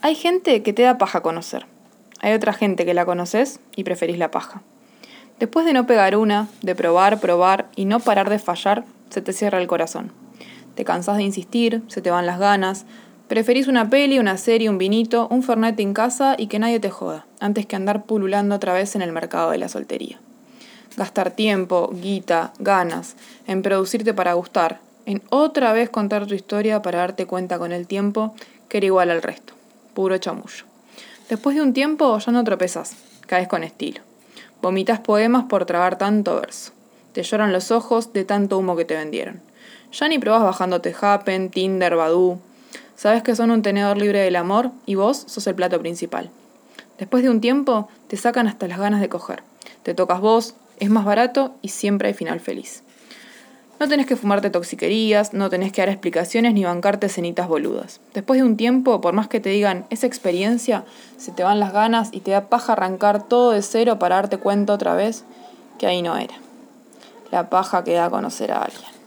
Hay gente que te da paja conocer. Hay otra gente que la conoces y preferís la paja. Después de no pegar una, de probar, probar y no parar de fallar, se te cierra el corazón. Te cansás de insistir, se te van las ganas. Preferís una peli, una serie, un vinito, un fernet en casa y que nadie te joda, antes que andar pululando otra vez en el mercado de la soltería. Gastar tiempo, guita, ganas, en producirte para gustar, en otra vez contar tu historia para darte cuenta con el tiempo que era igual al resto. Puro chamullo. Después de un tiempo ya no tropezas, caes con estilo. Vomitas poemas por tragar tanto verso. Te lloran los ojos de tanto humo que te vendieron. Ya ni probas bajándote Happen, Tinder, Badoo. Sabes que son un tenedor libre del amor y vos sos el plato principal. Después de un tiempo te sacan hasta las ganas de coger. Te tocas vos, es más barato y siempre hay final feliz. No tenés que fumarte toxiquerías, no tenés que dar explicaciones ni bancarte cenitas boludas. Después de un tiempo, por más que te digan esa experiencia, se te van las ganas y te da paja arrancar todo de cero para darte cuenta otra vez que ahí no era. La paja que da a conocer a alguien.